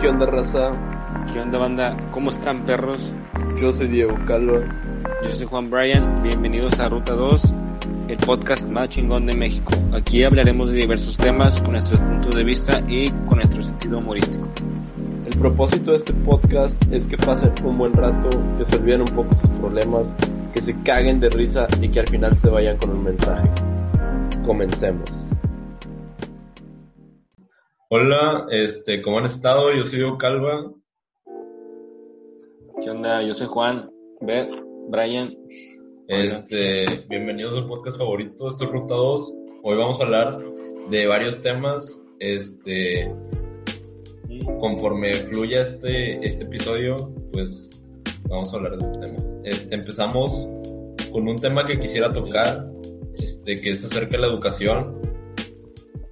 ¿Qué onda, raza? ¿Qué onda, banda? ¿Cómo están, perros? Yo soy Diego Calva. Yo soy Juan Bryan. Bienvenidos a Ruta 2, el podcast más chingón de México. Aquí hablaremos de diversos temas con nuestros puntos de vista y con nuestro sentido humorístico. El propósito de este podcast es que pasen un buen rato, que se olviden un poco sus problemas, que se caguen de risa y que al final se vayan con un mensaje. Comencemos. Hola, este, ¿cómo han estado? Yo soy Diego Calva. ¿Qué onda? Yo soy Juan, Beth, Brian. Este, bienvenidos al podcast favorito, esto es Ruta 2. Hoy vamos a hablar de varios temas. Este, conforme fluya este, este episodio, pues vamos a hablar de estos temas. Este, empezamos con un tema que quisiera tocar, este, que es acerca de la educación,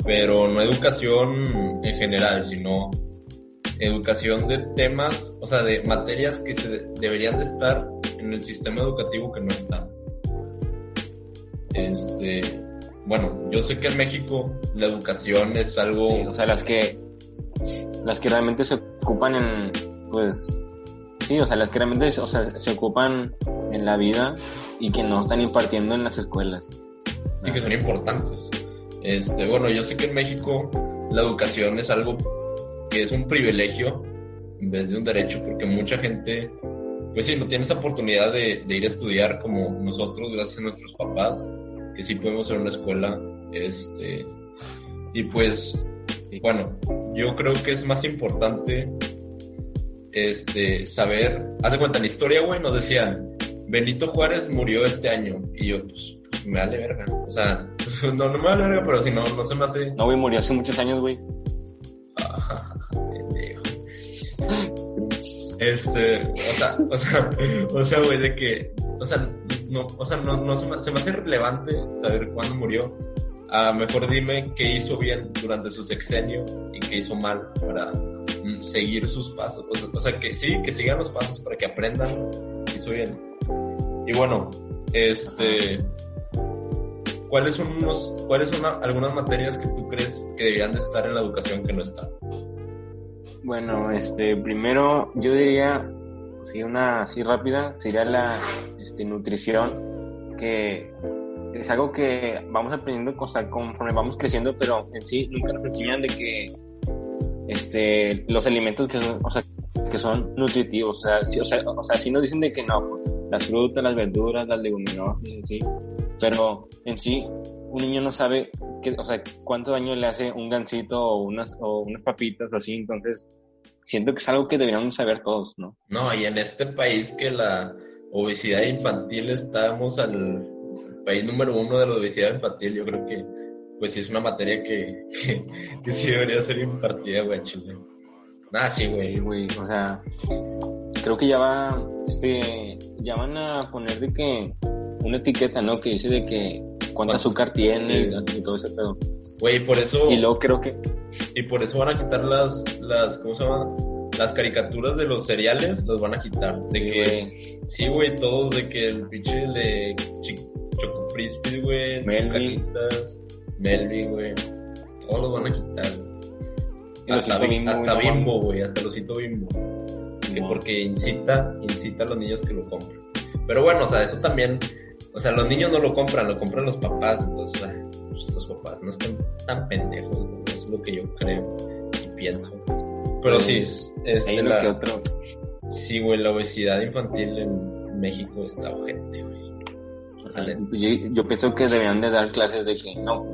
pero no educación en general, sino educación de temas, o sea, de materias que se deberían de estar en el sistema educativo que no están. Este, bueno, yo sé que en México la educación es algo... Sí, o sea, las que, las que realmente se ocupan en, pues, sí, o sea, las que realmente o sea, se ocupan en la vida y que no están impartiendo en las escuelas. Y que son importantes. Este, bueno, yo sé que en México la educación es algo que es un privilegio en vez de un derecho, porque mucha gente, pues sí, no tiene esa oportunidad de, ir a estudiar como nosotros, gracias a nuestros papás, que sí podemos ir a una escuela. Este, y pues, bueno, yo creo que es más importante este, saber, haz de cuenta, en la historia, güey, nos decían, Benito Juárez murió este año, y yo, pues, pues me vale verga, o sea, no, no me vale verga, pero si no, no se me hace... No, güey, murió hace muchos años, güey. Este, o sea, o sea, o sea, güey, de que, o sea, no, o sea, no, no se, me, se me hace relevante saber cuándo murió. A mejor dime qué hizo bien durante su sexenio y qué hizo mal para mm, seguir sus pasos. O sea, o sea, que sí, que sigan los pasos para que aprendan qué hizo bien. Y bueno, este, ¿cuáles son unos, cuáles son algunas materias que tú crees que deberían de estar en la educación que no están? Bueno, este, primero yo diría, sí, una así rápida, sería la este, nutrición, que es algo que vamos aprendiendo o conforme vamos creciendo, pero en sí nunca nos enseñan de que este, los alimentos que son, o sea, que son nutritivos, o sea, sí, o sea, o sea, sí nos dicen de que no, las frutas, las verduras, las leguminosas, sí, pero en sí un niño no sabe que, o sea, cuánto daño le hace un gansito o unas, o unas papitas o así, entonces siento que es algo que deberíamos saber todos, ¿no? No, y en este país que la obesidad infantil estamos al país número uno de la obesidad infantil, yo creo que pues sí es una materia que, que, que sí debería ser impartida, güey, Chile. Nada, sí, güey. Sí, güey, o sea, creo que ya va, este, ya van a poner de que una etiqueta, ¿no? Que dice de que cuánto azúcar tiene sí. y todo ese pedo. Güey, por eso... Y luego creo que... Y por eso van a quitar las, las ¿cómo se llama? Las caricaturas de los cereales, las van a quitar. De Sí, que... güey. Sí, güey, todos de que el pinche de Choco Crispy, güey, Melvin. Melvin, güey. Todos los van a quitar. Y Hasta, Bim- hasta Bimbo, güey, hasta el osito Bimbo. Que porque incita, incita a los niños que lo compren. Pero bueno, o sea, eso también, o sea, los niños no lo compran, lo compran los papás, entonces, sea, pues, los papás no están tan pendejos, eso es lo que yo creo y pienso. Pero sí, Pues, este, Hay la- que otro. sí, güey, la obesidad infantil en México está urgente, güey. Yo, yo pienso que deberían de dar clases de que no,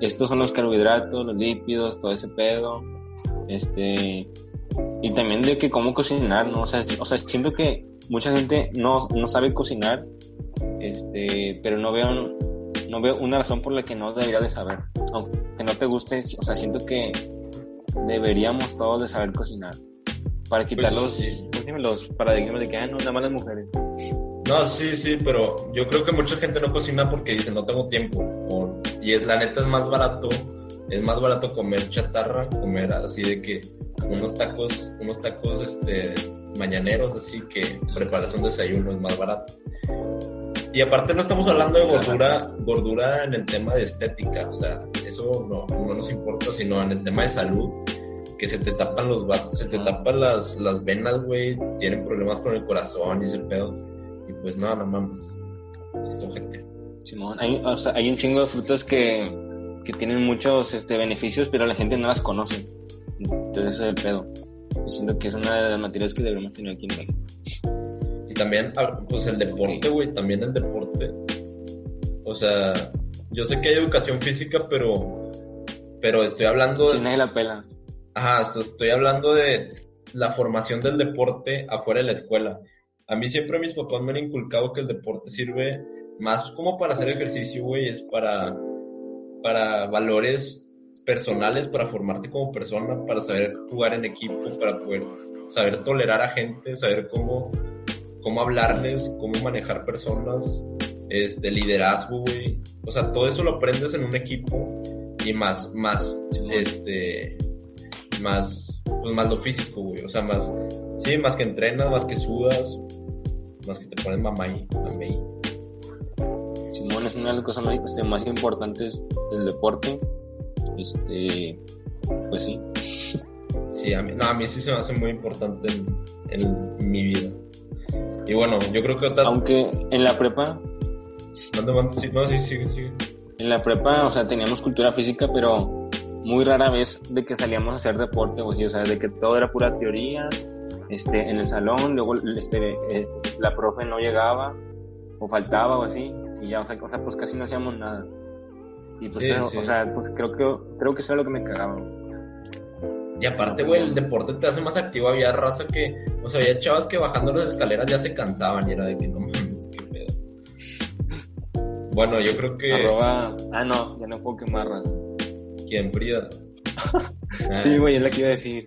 estos son los carbohidratos, los lípidos, todo ese pedo, este, y también de que cómo cocinar, ¿no? O sea, o sea siento que mucha gente no, no sabe cocinar, este, pero no veo, no veo una razón por la que no debería de saber, aunque no te guste, o sea, siento que deberíamos todos de saber cocinar, para quitar Pues, los, paradigmas de que, ah, no, nada más las mujeres. No, sí, sí, pero yo creo que mucha gente no cocina porque dice no tengo tiempo. o- y es la neta es más barato, es más barato comer chatarra, comer así de que unos tacos, unos tacos este mañaneros, así que prepararse un desayuno es más barato. Y aparte no estamos hablando de gordura, gordura en el tema de estética, o sea, eso no, no nos importa, sino en el tema de salud, que se te tapan los vasos, se te tapan las, las venas, güey, tienen problemas con el corazón y ese pedo. Y pues no, no mames. Esto, gente. Simón, hay, o sea, hay un chingo de frutas que, que tienen muchos este, beneficios, pero la gente no las conoce. Entonces ese es el pedo. Yo siento que es una de las materias que deberíamos tener aquí en México. También, ah, pues el deporte, güey, también el deporte. O sea, yo sé que hay educación física, pero, pero estoy hablando de... nadie la pela. Ajá, esto- estoy hablando de la formación del deporte afuera de la escuela. A mí siempre mis papás me han inculcado que el deporte sirve más como para hacer ejercicio, güey, es para, para valores personales, para formarte como persona, para saber jugar en equipo, para poder saber tolerar a gente, saber cómo, cómo hablarles, cómo manejar personas, este, liderazgo, güey. O sea, todo eso lo aprendes en un equipo y más, más, este, más, pues más lo físico, güey. O sea, más, sí, más que entrenas, más que sudas, más que te pones mamay, mamey. Simón es una de las cosas más, este, más importantes del deporte. Este, pues sí. Sí, a mí, no, a mí sí se me hace muy importante en, en mi vida. Y bueno, yo creo que otra... Aunque en la prepa, sí, no, sí, sigue, sigue. en la prepa, o sea, teníamos cultura física, pero muy rara vez de que salíamos a hacer deporte, o, sí, o sea, de que todo era pura teoría, este, en el salón, luego este, eh, la profe no llegaba, o faltaba, o así, y ya, o sea, pues casi no hacíamos nada. Y pues, Sí, o, sí. o sea, pues creo que, creo que eso es lo que me cagaba. Y aparte, güey, el deporte te hace más activo. Había raza que, o sea, había chavas que bajando las escaleras ya se cansaban y era de que no mames, qué pedo. Bueno, yo creo que. Arroba, ah, no, ya no puedo quemar raza. ¿Quién? Frida. Ah, Sí, güey, es la que iba a decir.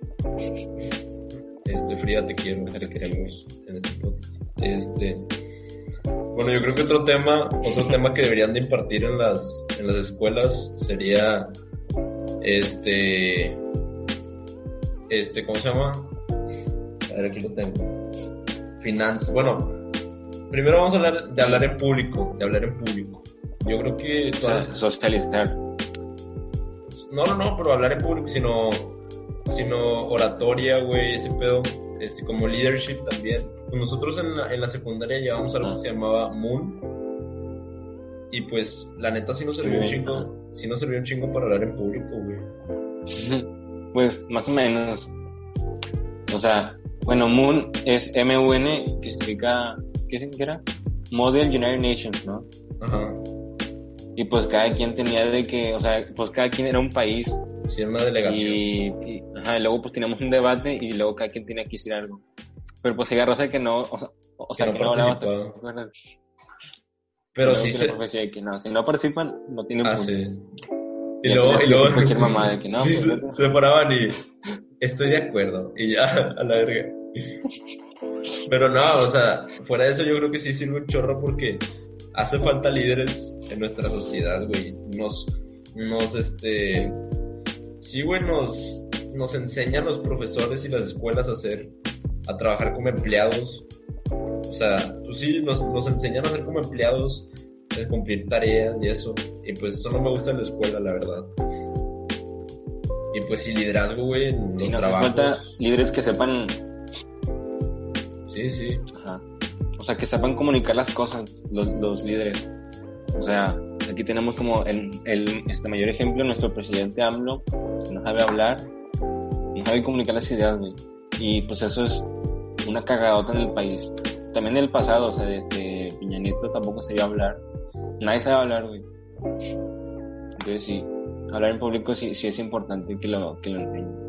Este, Frida, te quiero, te queremos en este podcast. Este. Bueno, yo creo que otro tema, otro tema que deberían de impartir en las, en las escuelas sería, este, este, ¿cómo se llama? A ver, aquí lo tengo. Finanzas. Bueno, primero vamos a hablar de hablar en público, de hablar en público. Yo creo que todas, socializar. no, no, no, pero hablar en público, sino, sino oratoria, güey, ese pedo, este, como leadership también. Pues nosotros en la, en la secundaria llevamos algo que se llamaba Moon. Y pues, la neta sí nos sirvió un chingo, sí nos sirvió un chingo para hablar en público, güey. Pues más o menos. O sea, bueno, Moon es M-U-N, que significa, ¿qué significa? Model United Nations, ¿no? Ajá. Y pues cada quien tenía de que, o sea, pues cada quien era un país. Sí, era una delegación. Y, y, ajá, y luego pues teníamos un debate y luego cada quien tenía que decir algo. Pero pues había raza que no, o sea, o sea, no que no hablaba. participaba. ¿te acuerdas? Pero Luego sí que se... que no, si no participan, no tienen Ah, puntos. sí. Y luego, y luego... cualquier mamada de que no, sí, pues, se, se paraban y... Estoy de acuerdo. Y ya, a la verga. Pero no, o sea, fuera de eso yo creo que sí sirve un chorro porque hace falta líderes en nuestra sociedad, güey. Nos, nos, este... Sí, güey, nos, nos enseñan los profesores y las escuelas a hacer, a trabajar como empleados. O sea, pues sí, nos, nos enseñan a ser como empleados, a cumplir tareas y eso. Y pues eso no me gusta en la escuela, la verdad. Y pues sí, liderazgo, güey, en los Sí, trabajos. falta líderes que sepan Sí, sí. Ajá. O sea, que sepan comunicar las cosas, los, los líderes. O sea, aquí tenemos como el, el este mayor ejemplo, nuestro presidente AMLO, que no sabe hablar, no sabe comunicar las ideas, güey. Y pues eso es una cagadota en el país. También en el pasado, o sea, desde Piña Nieto tampoco sabía hablar. Nadie sabe hablar, güey. Entonces sí, hablar en público sí, sí es importante que lo, que lo enseñen.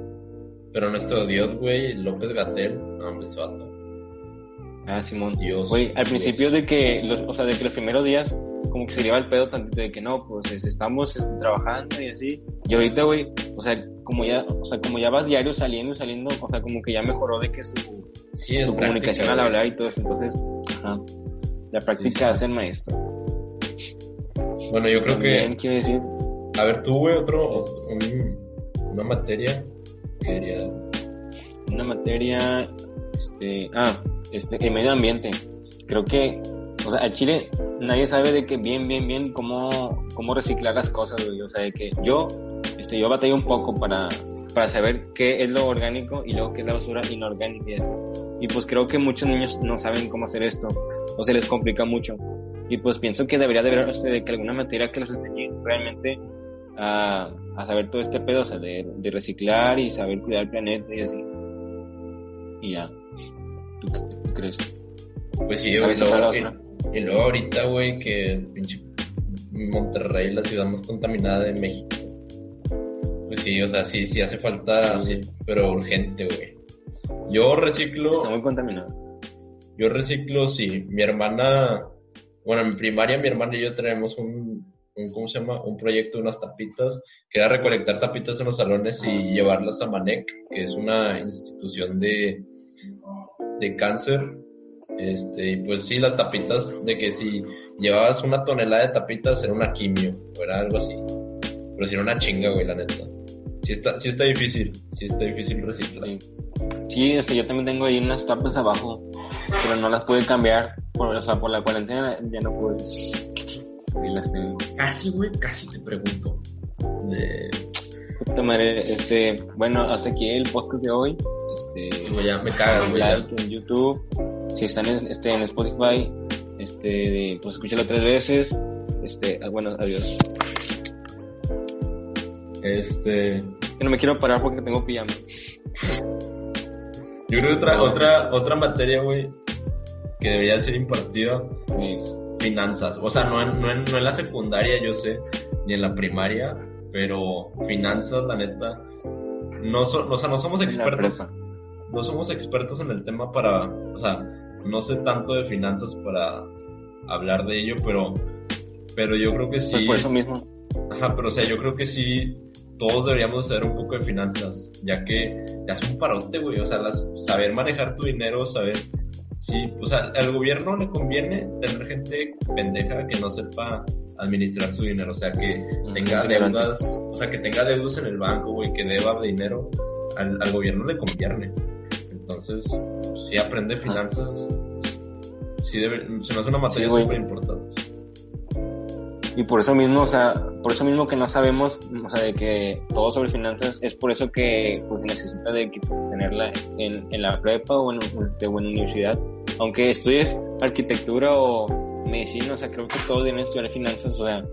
Pero nuestro Dios, güey, López Gatel, no, hombre, ese vato. Ah, Simón. Dios. Güey, al Dios. principio de que, los, o sea, de que los primeros días, como que se lleva el pedo tantito de que no, pues es- estamos este, trabajando y así. Y ahorita, güey, o sea, como ya, o sea, como ya vas diario saliendo y saliendo, o sea, como que ya mejoró de que su, Sí, su práctica, comunicación al hablar y todo eso. Entonces, ajá, la práctica Sí, sí. hace el maestro. Bueno, yo creo También que. quiero decir, A ver, tú, güey, otro. un- una materia que diría. una materia, este, ah, este, el medio ambiente. Creo que, o sea, a Chile nadie sabe de que bien, bien, bien cómo, cómo reciclar las cosas, güey. O sea, de que yo, este, yo batallé un poco para, para saber qué es lo orgánico y luego qué es la basura inorgánica. Y pues creo que muchos niños no saben cómo hacer esto o se les complica mucho. Y pues pienso que debería de haber este, de que alguna materia que los enseñe realmente a, a saber todo este pedo, o sea, de, de reciclar y saber cuidar el planeta y así. Y ya. ¿Tú qué crees? Pues sí, ¿Sabes y luego, y ahorita, güey, que pinche Monterrey, la ciudad más contaminada de México. Pues sí, o sea, sí, sí hace falta, Sí. sí, pero urgente, güey. Yo reciclo, Está muy contaminado. yo reciclo, sí. Mi hermana, bueno, en primaria mi hermana y yo tenemos un, un, ¿cómo se llama? Un proyecto de unas tapitas, que era recolectar tapitas en los salones y llevarlas a MANEC, que es una institución de, de cáncer. Este, y pues sí, las tapitas, de que si llevabas una tonelada de tapitas era una quimio, o era algo así. Pero si era una chinga, güey, la neta. Sí está, sí está difícil, sí está difícil reciclar. Sí. Sí, este, yo también tengo ahí unas tapas abajo, pero no las pude cambiar. Por, o sea, por la cuarentena ya no pude. Y las tengo. Casi, güey, casi te pregunto. Madre, este, bueno, hasta aquí el podcast de hoy. Este, güey, ya me cagas, güey. like en YouTube. Si están en, este, en Spotify, este, pues escúchalo tres veces. Este, ah, bueno, adiós. Este, Que no me quiero parar porque tengo pijama. yo creo que otra, otra, otra materia, güey, que debería ser impartida es finanzas. O sea, no en, no, en, no en la secundaria, yo sé, ni en la primaria, pero finanzas, la neta. No, so- o sea, no somos expertos. no somos expertos en el tema para, o sea, no sé tanto de finanzas para hablar de ello, pero, pero yo creo que Pues sí, por eso mismo. ajá, pero o sea, yo creo que sí, todos deberíamos saber un poco de finanzas, ya que te hace un parote, güey, o sea, las- saber manejar tu dinero, saber, sí, o sea, al gobierno le conviene tener gente pendeja que no sepa administrar su dinero, o sea, que tenga deudas, o sea, que tenga deudas en el banco, güey, que deba dinero, al, al gobierno le conviene. Entonces, si aprende finanzas, sí debe, se me hace una materia Sí, súper importante. Y por eso mismo, o sea, por eso mismo que no sabemos, o sea, de que todo sobre finanzas, es por eso que pues se necesita de que tenerla en, en la prepa o en, de buena universidad. Aunque estudies arquitectura o medicina, o sea, creo que todos deben estudiar finanzas, o sea,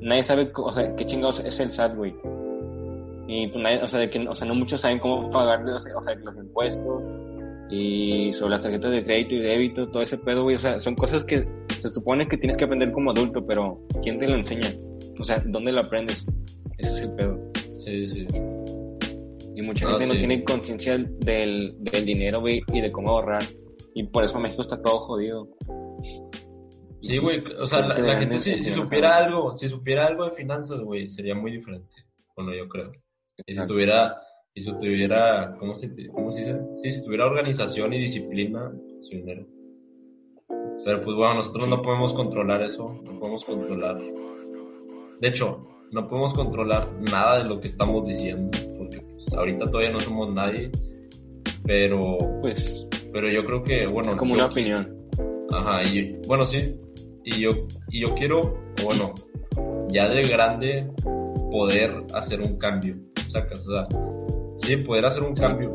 nadie sabe, o sea, qué chingados es el SAT, güey. Y pues nadie, o sea, de que, o sea, no muchos saben cómo pagar, o sea, los impuestos y sobre las tarjetas de crédito y débito, todo ese pedo, güey, o sea, son cosas que se supone que tienes que aprender como adulto, pero ¿quién te lo enseña? O sea, ¿dónde lo aprendes? Ese es el pedo. Sí, sí. Y mucha Ah, gente no sí. tiene conciencia del, del dinero, güey, y de cómo ahorrar. Y por eso México está todo jodido. Sí, güey, o sea, la, gente si, si supiera algo. si supiera algo de finanzas, güey, sería muy diferente. Bueno, yo creo. Y si tuviera, y si tuviera, ¿cómo se, cómo se dice? Sí, si tuviera organización y disciplina, su dinero. Pero pues bueno, nosotros no podemos controlar eso, no podemos controlar. De hecho, no podemos controlar nada de lo que estamos diciendo, porque pues ahorita todavía no somos nadie, pero, Pues pero yo creo que, bueno, es como yo una opinión. Ajá, y bueno, sí. Y yo, y yo quiero, bueno, ya de grande, poder hacer un cambio. ¿Sacas? O sea, sí, poder hacer un cambio.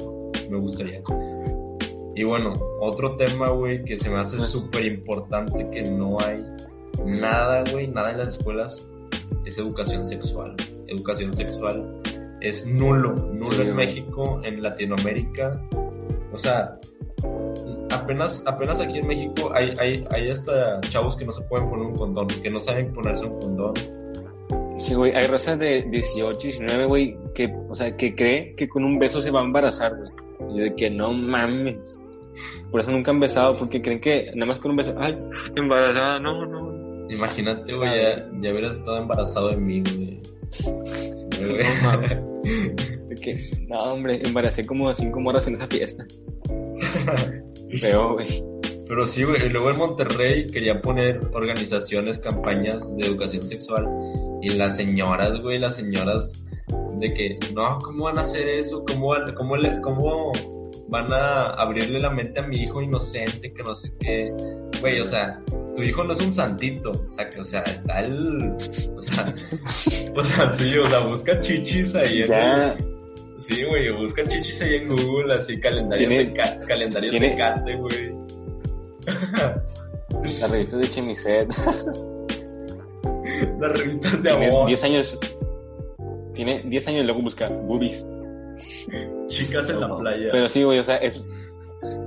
Me gustaría. Y bueno, otro tema, güey, que se me hace súper importante que no hay nada, güey, nada en las escuelas, es educación sexual. Educación sexual es nulo, nulo Sí, en. México, en Latinoamérica. O sea, apenas, apenas aquí en México hay, hay, hay hasta chavos que no se pueden poner un condón, que no saben ponerse un condón. Sí, güey, hay razas de 18, 19, güey, que, o sea, que cree que con un beso se va a embarazar, güey. Y de que no mames. Por eso nunca han besado, porque creen que nada más con un beso, ay, embarazada, no, no. Imagínate, güey, ya, ya hubieras estado embarazado de mí, güey. No mames. De que, no, hombre, embaracé como cinco moras en esa fiesta. Feo, güey. Pero sí, güey, luego en Monterrey quería poner organizaciones, campañas de educación sexual y las señoras, güey, las señoras de que, no, ¿cómo van a hacer eso? ¿Cómo van, cómo le- cómo van a abrirle la mente a mi hijo inocente que no sé qué? Güey, o sea, tu hijo no es un santito, o sea, que, o sea, está el, o sea, o sea, sí, o sea, busca chichis ahí. en Ya, Sí, güey, busca chichis ahí en Google, así calendarios, de, ca- calendarios tiene- de cate, güey. La revista de Chemiset. Las revistas de Tiene amor, 10 años. Tiene 10 años y luego busca boobies. chicas en la playa. Pero sí, güey, o sea, es,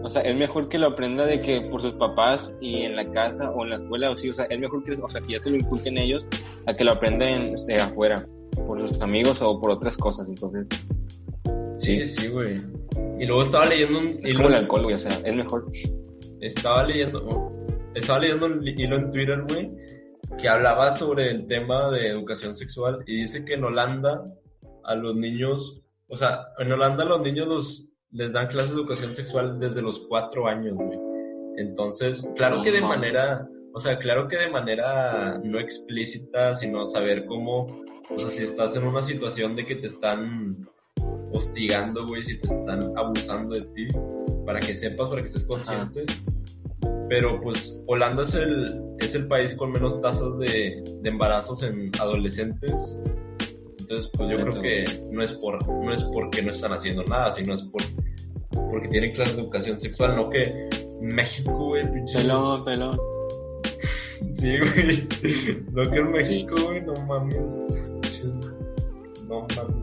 o sea, es mejor que lo aprenda de que por sus papás y en la casa o en la escuela, o sí, o sea, es mejor que, o sea, que ya se lo inculquen ellos a que lo aprendan este, afuera, por sus amigos o por otras cosas, entonces, Sí, sí, güey. Y luego estaba leyendo un es hilo, como el alcohol, güey, o sea, es mejor. estaba leyendo, estaba leyendo un hilo en Twitter, güey, que hablaba sobre el tema de educación sexual y dice que en Holanda a los niños, o sea, en Holanda a los niños los, les dan clases de educación sexual desde los cuatro años, güey. Entonces, claro que de manera, o sea, claro que de manera no explícita, sino saber cómo, o sea, si estás en una situación de que te están hostigando, güey, si te están abusando de ti, para que sepas, para que estés consciente. Pero pues Holanda es el, es el país con menos tasas de, de embarazos en adolescentes. Entonces, pues yo creo que no es por, no es porque no están haciendo nada, sino es por, porque tienen clases de educación sexual, no que México, güey, pinche. Pelón, pelón. Sí, güey. No que en México, güey, no mames. No mames.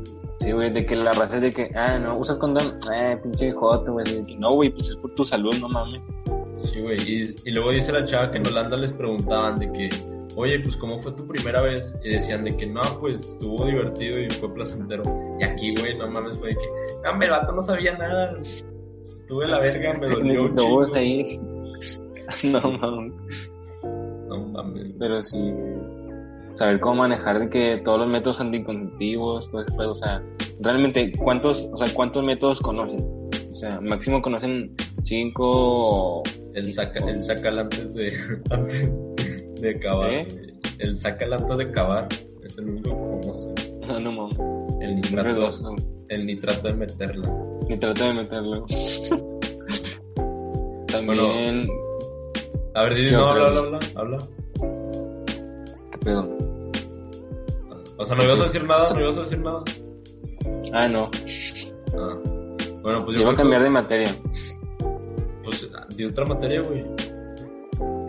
Sí, güey, de que la raza es de que, ah, no, usas condón, eh, pinche joto, güey, de que no, güey, pues es por tu salud, no mames. Sí, güey. Y, y luego dice la chava que en Holanda les preguntaban de que, oye, pues ¿cómo fue tu primera vez? Y decían de que no, pues estuvo divertido y fue placentero. Y aquí, güey, no mames, fue de que, no, el vato no sabía nada. Estuve la verga, me dolió No, ahí. No mames. No mames. Pero sí, saber cómo manejar de que todos los métodos anticonceptivos, todo eso, o sea, realmente, ¿cuántos, o sea, cuántos métodos conocen? O sea, máximo conocen cinco, El saca, el sácala antes de, antes de acabar. ¿Eh? El sácala antes de acabar. Es el único que conoce. no, no mames, El nitrato, no. el nitrato de meterla. ni trata de meterlo. También, A ver, ¿Qué no, habla, habla, habla, habla. ¿qué pedo? O sea, no ibas a decir nada, no ibas a decir nada. Ah, no, Ah. Bueno, pues yo iba a cambiar de materia. Pues de otra materia, güey.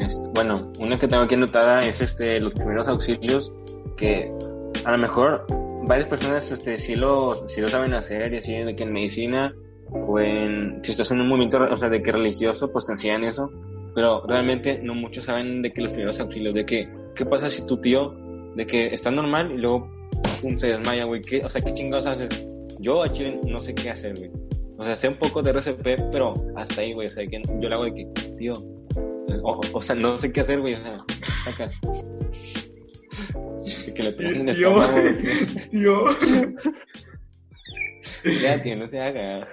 Este, bueno, una que tengo aquí anotada es este, los primeros auxilios, que a lo mejor varias personas este, sí, lo, sí lo saben hacer, y así, de que en medicina o en, si estás en un movimiento, o sea, de que religioso, pues te enseñan eso, pero realmente no muchos saben de que los primeros auxilios, de que, ¿qué pasa si tu tío, de que está normal y luego, pum, se desmaya, güey? ¿Qué, o sea, ¿qué chingados haces? Yo a Chile no sé qué hacer, güey. O sea, sé un poco de RCP, pero hasta ahí, güey. O sea, que yo le hago de que, tío, o, o sea, no sé qué hacer, güey. O sea. De que le pongan el Tío. Tío. Ya, tío, no se haga.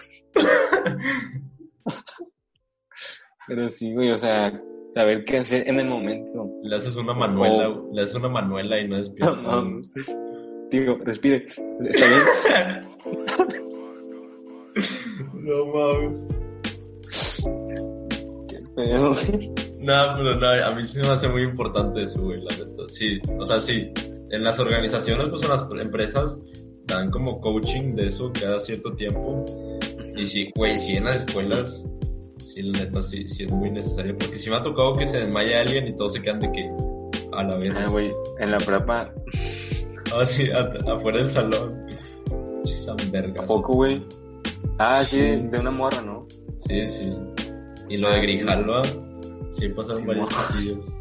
Pero sí, güey, o sea, saber qué hacer en el momento. Le haces una manuela, Oh. güey. le haces una manuela y no No, despierta. mames. Tío, respire. Está bien. no mames. Qué pedo. No, pero no, a mí sí me hace muy importante eso, güey, la neta. Sí, o sea, sí. En las organizaciones, pues en las empresas, dan como coaching de eso cada cierto tiempo. Y sí, güey, sí en las escuelas, sí, la neta, sí, sí es muy necesario. Porque sí me ha tocado que se desmaya alguien y todos se quedan de que, a la Ah, verga. güey, en la prepa, Ah, sí, a- afuera del salón. Chisan vergas. ¿a poco, güey? Ah, sí, de una morra, ¿no? Sí, sí. Y lo de Ah, sí. Grijalva, sí pasaron Sí, varios morra. casillos.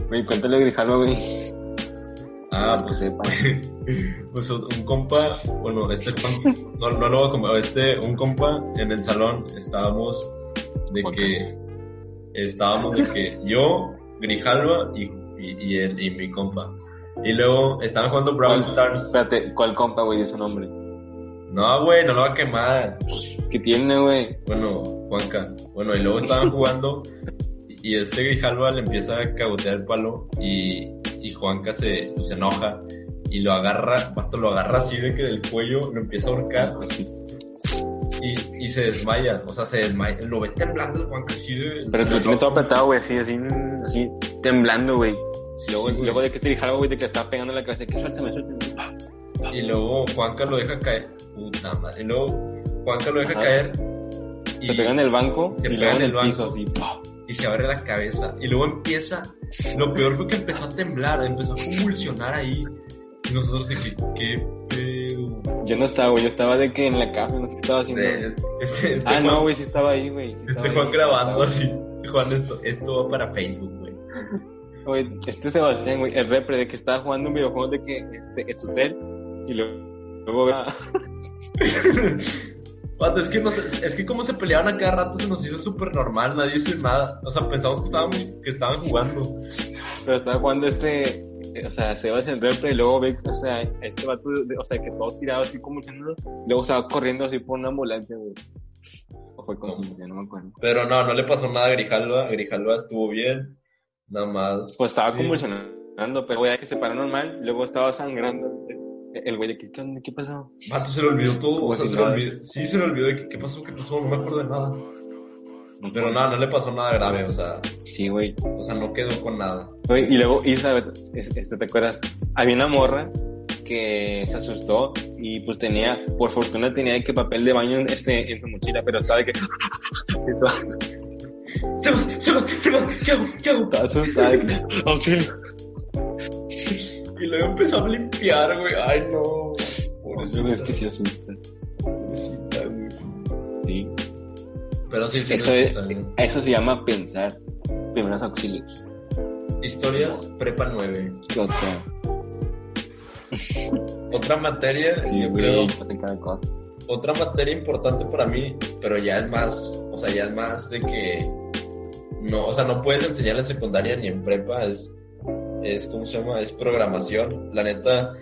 Güey, cuéntale a Grijalva, güey. Ah, Que pues pues un compa, bueno, este no, no lo voy a comer, este, un compa en el salón estábamos de que, estábamos de que yo, Grijalva y, y, y, él, y mi compa. Y luego estaban jugando Brawl Stars. Espérate, ¿cuál compa, güey, de su nombre? No, güey, no lo va a quemar. ¿Qué tiene, güey? Bueno, Juanca. Bueno, y luego estaban jugando y este Grijalva le empieza a cagotear el palo y, y Juanca se, se enoja y lo agarra, vato, lo agarra así de que del cuello, lo empieza a ahorcar y, y se desmaya, o sea, se desmaya, lo ves temblando el Juanca así de... Pero lo tiene todo apretado, güey, así, así, así, temblando, güey. Sí, Luego, luego de que te dijera, güey, de que le estaba pegando en la cabeza, que suéltame, suéltame. Y luego Juanca lo deja caer. Puta madre. Y luego Juanca lo deja Ajá. caer. Se pega en el banco Se y pega en el banco. piso así. y se abre la cabeza. Y luego empieza. Lo peor fue que empezó a temblar, empezó a convulsionar ahí. Y nosotros de que, qué. Yo no estaba, güey. Yo estaba de que en la cama, no sé qué estaba haciendo. Este, ah, Juan- no, güey, sí estaba ahí, güey. sí Este Juan ahí. grabando así. Juan, esto, esto va para Facebook, güey. Güey, este Sebastián, güey, el repre de que estaba jugando un videojuego de que, este, en su cel, y luego, luego Vato, es que, no sé- es que como se peleaban a cada rato se nos hizo súper normal, nadie hizo nada. O sea, pensamos que, estábamos, que estaban jugando. pero estaba jugando este, o sea, Sebas el repre, y luego ve, o sea, este vato, o sea, que todo tirado así como luego estaba corriendo así por una ambulancia, güey. O fue con, ya no me acuerdo. Pero no, no le pasó nada a Grijalva. Grijalva estuvo bien. Nada más. Pues estaba sí. convulsionando, pero güey, ya que se paró normal, luego estaba sangrando. El güey de que, ¿qué? ¿Qué pasó? Vato, se le olvidó todo. Como O sea, si se le nada. olvidó. Sí, se le olvidó de que, qué pasó, qué pasó. No me acuerdo de nada. Pero nada, no le pasó nada grave. O sea, Sí, güey. o sea no quedó con nada. Güey, Y luego, Isabel, es- este, ¿te acuerdas? Había una morra que se asustó y pues tenía, por fortuna tenía que papel de baño en, este, en su mochila, pero estaba de que... Se va, se va, se va. ¿Qué hago? ¿Qué hago? estaba asustada. Y luego empezó a limpiar, güey. Ay, no. Eso es que se asusta. Pobrecita, güey. Sí. Pero sí, sí. Eso, es, eso se llama pensar primeros auxilios. Historias, prepa 9. ¿Qué otra? Otra materia, Sí, yo creo, cosa. otra materia importante para mí, pero ya es más, o sea, ya es más de que no, o sea, no puedes enseñar en secundaria ni en prepa, es, es, ¿cómo se llama? Es programación. La neta,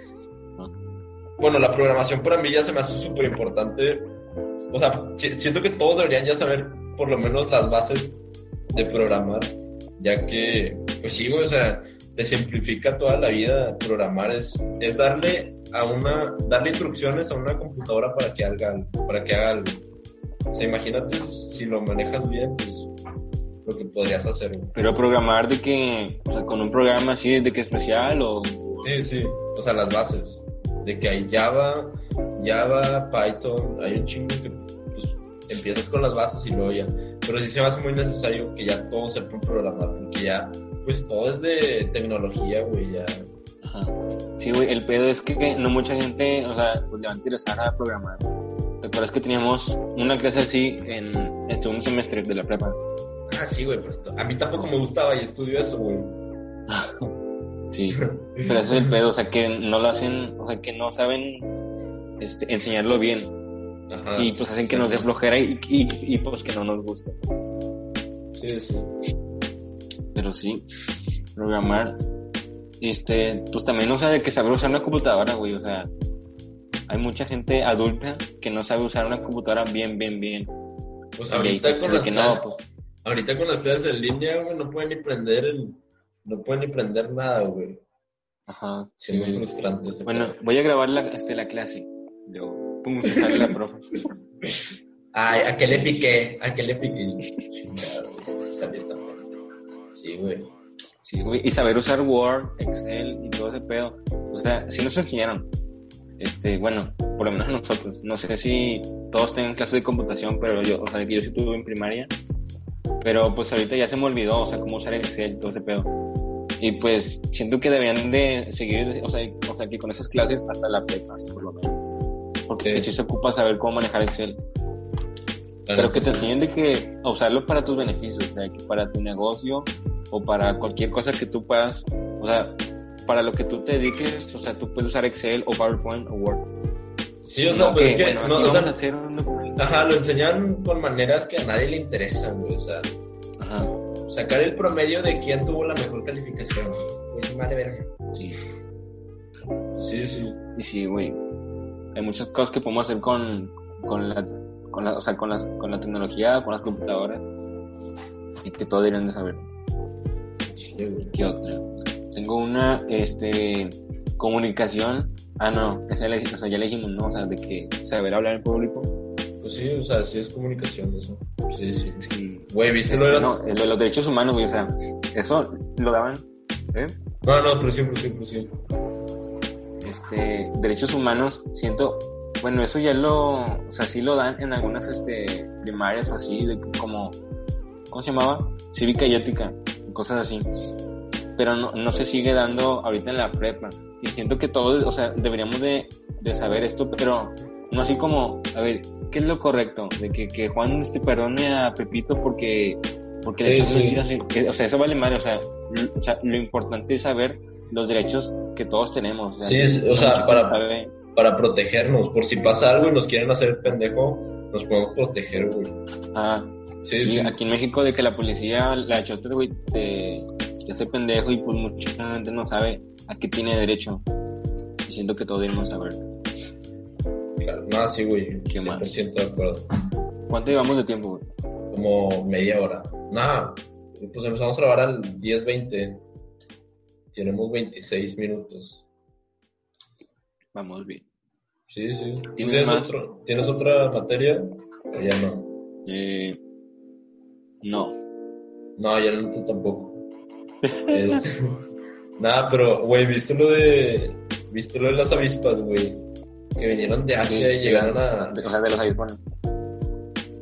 bueno, la programación para mí ya se me hace súper importante. O sea, si- siento que todos deberían ya saber por lo menos las bases de programar, ya que, pues sí, o sea, te simplifica toda la vida programar, es, es darle a una, darle instrucciones a una computadora para que haga algo, para que haga algo. O sea, imagínate si lo manejas bien, pues lo que podrías hacer. Pero programar de que, o sea, con un programa así de que especial o... Sí, sí, o sea, las bases. De que hay Java, Java, Python, hay un chingo que empiezas con las bases y luego ya. Pero sí se me hace muy necesario que ya todo sepan programar, porque ya, pues todo es de tecnología, güey, ya. Ajá. Sí, güey, el pedo es que no mucha gente, o sea, pues le va a interesar a programar. ¿Te acuerdas que teníamos una clase así en el segundo semestre de la prepa? Ah, sí, güey, pues a mí tampoco me gustaba y estudio eso, güey. Sí, pero ese es el pedo, o sea, que no lo hacen, o sea, que no saben este, enseñarlo bien Ajá. y pues hacen que nos dé flojera y, y, y, pues que no nos guste. Sí, sí. Pero sí, programar, este, pues también, o sea, de que saber usar una computadora, güey, o sea, hay mucha gente adulta que no sabe usar una computadora bien, bien, bien. Pues ahí ahorita dices con las que no, clases, pues, ahorita con las clases en línea, güey, no pueden ni prender el, no pueden ni prender nada, güey. ajá, Sí, sí, muy frustrante Bueno, voy a grabar la, este, la clase. Luego, pum, sale la profe. Ay, ¿a qué le piqué? ¿A qué le piqué? Sí güey. Sí, güey, y saber usar Word, Excel y todo ese pedo. O sea, sí nos enseñaron. Este, bueno, por lo menos nosotros. No sé si todos tengan clases de computación, pero yo, o sea, que yo sí tuve en primaria. Pero pues ahorita ya se me olvidó, o sea, cómo usar Excel y todo ese pedo. Y pues siento que deberían de seguir, o sea, o sea que con esas clases hasta la prepa, por lo menos. Porque Sí. se ocupa saber cómo manejar Excel. Pero que te enseñen de que a usarlo para tus beneficios, o sea, que para tu negocio o para cualquier cosa que tú puedas, o sea, para lo que tú te dediques, o sea, tú puedes usar Excel o PowerPoint o Word. Sí, o sea, No pues que, es que, bueno, no, o sea, hacer un ajá, lo enseñan con maneras que a nadie le interesan, güey. O sea, Ajá, sacar el promedio de quién tuvo la mejor calificación. Pues vale verga. sí. Sí, sí. Y sí, güey. Hay muchas cosas que podemos hacer con, con la, con la, o sea, con la, con la tecnología, con las computadoras. Y que todos deberían de saber. ¿Qué otra? Tengo una, este, comunicación. Ah, no, esa le- o sea, ya le dijimos, ¿no? O sea, de que saber hablar en público. Pues sí, o sea, sí es comunicación eso. Sí, sí. Sí. Güey, ¿viste Este, lo de las... no, lo de los derechos humanos, güey, o sea, eso lo daban, ¿eh? No, no, pero sí, pero sí, pero sí. Este, derechos humanos, siento, bueno, eso ya lo, o sea, sí lo dan en algunas este, primarias o así, de como, ¿cómo se llamaba? Cívica y ética, cosas así. Pero no, no se sigue dando ahorita en la prepa. Y siento que todos, o sea, deberíamos de, de saber esto, pero no así como, a ver, ¿qué es lo correcto? De que, que Juan este perdone a Pepito porque, porque le Sí, echó sí. mentiras, que- o sea, eso vale mal, o sea, l- o sea, lo importante es saber los derechos que todos tenemos. Sí, es- o sea, para- sabe- Para protegernos, por si pasa algo y nos quieren hacer pendejo, nos podemos proteger, güey. ah, Sí, sí, sí. aquí en México de que la policía, la chota, güey, te, te hace pendejo y pues mucha gente no sabe a qué tiene derecho. Y siento que todos debemos saber. Claro, no, sí, güey. ¿Qué más? 100% de acuerdo. ¿Cuánto llevamos de tiempo, güey? Como media hora. Nada, pues empezamos a grabar al 10.20. Tenemos 26 minutos. Vamos bien. Sí, sí. ¿Tú ¿Tienes otro- ¿Tienes otra materia? O ya no. Eh, no. No, ya no tú tampoco. Es- Nada, pero, güey, ¿viste lo de. ¿Viste lo de las avispas, güey? Que vinieron de Asia y llegaron a. las- O sea, de los iPhones.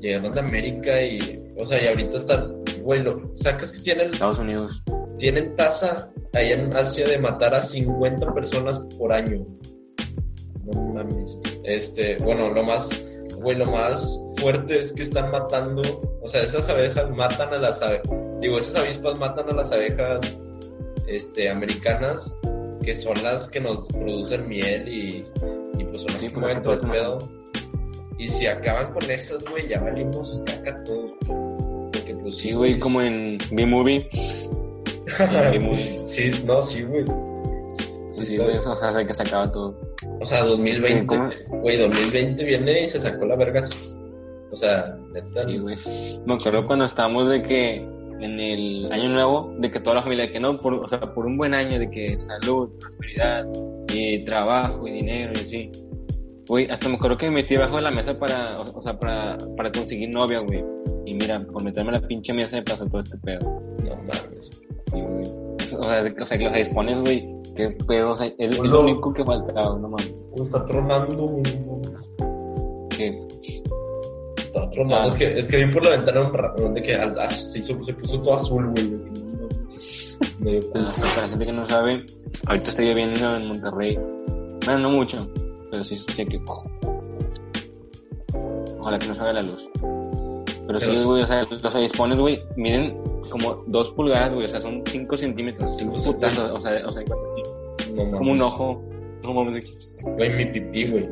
Llegaron de América y. O sea, y ahorita están. Güey, lo, sacas que tienen, Estados Unidos. tienen tasa ahí en Asia de matar a 50 personas por año. No mames. Este, bueno, lo más. Güey, lo más fuerte es que están matando. O sea, esas abejas matan a las abejas. Digo, esas avispas matan a las abejas este, americanas, que son las que nos producen miel y, y pues son las Sí, que pues, mueven todo el pedo. Y si acaban con esas, güey, ya valimos caca güey. Porque pues Sí, güey, como en B-Movie. Sí, no, sí, güey. Sí, sí, güey, o sea, que se acaba todo. O sea, 2020, ¿Cómo? güey, 2020 viene y se sacó la verga. O sea, neta. Sí, güey. Me acuerdo cuando estábamos de que en el año nuevo, de que toda la familia, de que no, por, o sea, por un buen año, de que salud, prosperidad, y trabajo, y dinero, y así. Güey, hasta me acuerdo que me metí bajo de la mesa para, o, o sea, para, para conseguir novia, güey. Y mira, por meterme a la pinche mesa me pasó todo este pedo. No mames. Sí, güey. O sea, o sea, que los dispones, güey, qué pedo, o sea, es, lo único que faltaba, no mames. Está tronando, güey. Está tronando. Ah. Es, que, es que vi por la ventana un rato de que se, puso todo azul, güey. Ah, para la gente que no sabe, ahorita está lloviendo en Monterrey. Bueno, no mucho, pero sí escuché que. Ojalá que no salga la luz. Pero, Pero sí, sí. güey, o sea, los avispones, güey, miden como dos pulgadas, güey, o sea, son cinco centímetros. Cinco Un putazo, o sea, o sea, igual así. No Es como un ojo. No mames, Güey, mi pipí, güey.